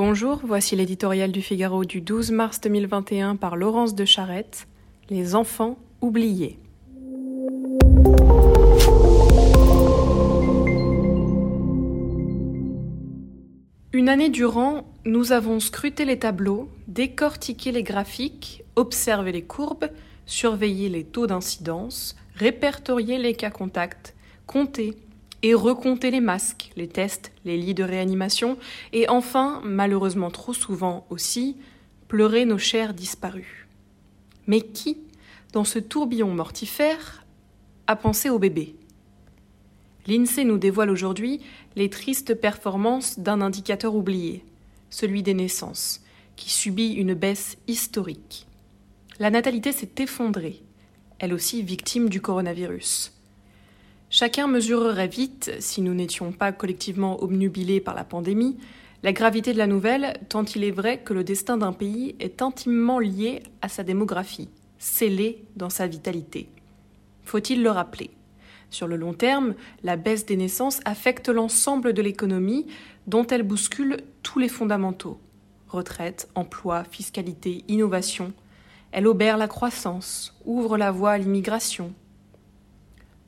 Bonjour, voici l'éditorial du Figaro du 12 mars 2021 par Laurence de Charette, Les enfants oubliés. Une année durant, nous avons scruté les tableaux, décortiqué les graphiques, observé les courbes, surveillé les taux d'incidence, répertorié les cas contacts, compté et recompté les masques, les tests, les lits de réanimation, et enfin, malheureusement trop souvent aussi, pleurer nos chers disparus. Mais qui, dans ce tourbillon mortifère, a pensé au bébé? L'INSEE nous dévoile aujourd'hui les tristes performances d'un indicateur oublié, celui des naissances, qui subit une baisse historique. La natalité s'est effondrée, elle aussi victime du coronavirus. Chacun mesurerait vite, si nous n'étions pas collectivement obnubilés par la pandémie, la gravité de la nouvelle, tant il est vrai que le destin d'un pays est intimement lié à sa démographie, scellé dans sa vitalité. Faut-il le rappeler? Sur le long terme, la baisse des naissances affecte l'ensemble de l'économie, dont elle bouscule tous les fondamentaux retraite, emploi, fiscalité, innovation. Elle obère la croissance, ouvre la voie à l'immigration,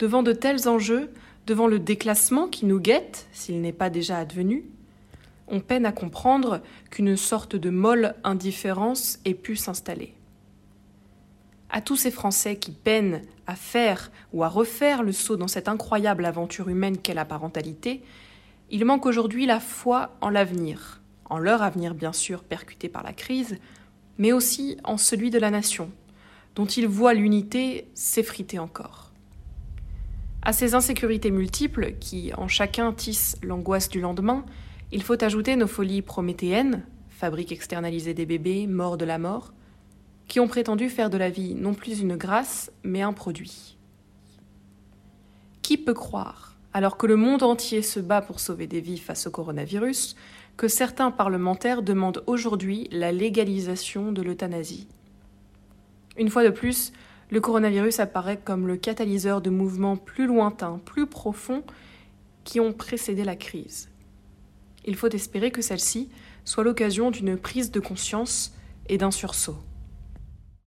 Devant de tels enjeux, devant le déclassement qui nous guette, s'il n'est pas déjà advenu, on peine à comprendre qu'une sorte de molle indifférence ait pu s'installer. À tous ces Français qui peinent à faire ou à refaire le saut dans cette incroyable aventure humaine qu'est la parentalité, il manque aujourd'hui la foi en l'avenir, en leur avenir bien sûr percuté par la crise, mais aussi en celui de la nation, dont ils voient l'unité s'effriter encore. À ces insécurités multiples, qui en chacun tissent l'angoisse du lendemain, il faut ajouter nos folies prométhéennes, fabrique externalisée des bébés, morts de la mort, qui ont prétendu faire de la vie non plus une grâce, mais un produit. Qui peut croire, alors que le monde entier se bat pour sauver des vies face au coronavirus, que certains parlementaires demandent aujourd'hui la légalisation de l'euthanasie? Une fois de plus, le coronavirus apparaît comme le catalyseur de mouvements plus lointains, plus profonds, qui ont précédé la crise. Il faut espérer que celle-ci soit l'occasion d'une prise de conscience et d'un sursaut.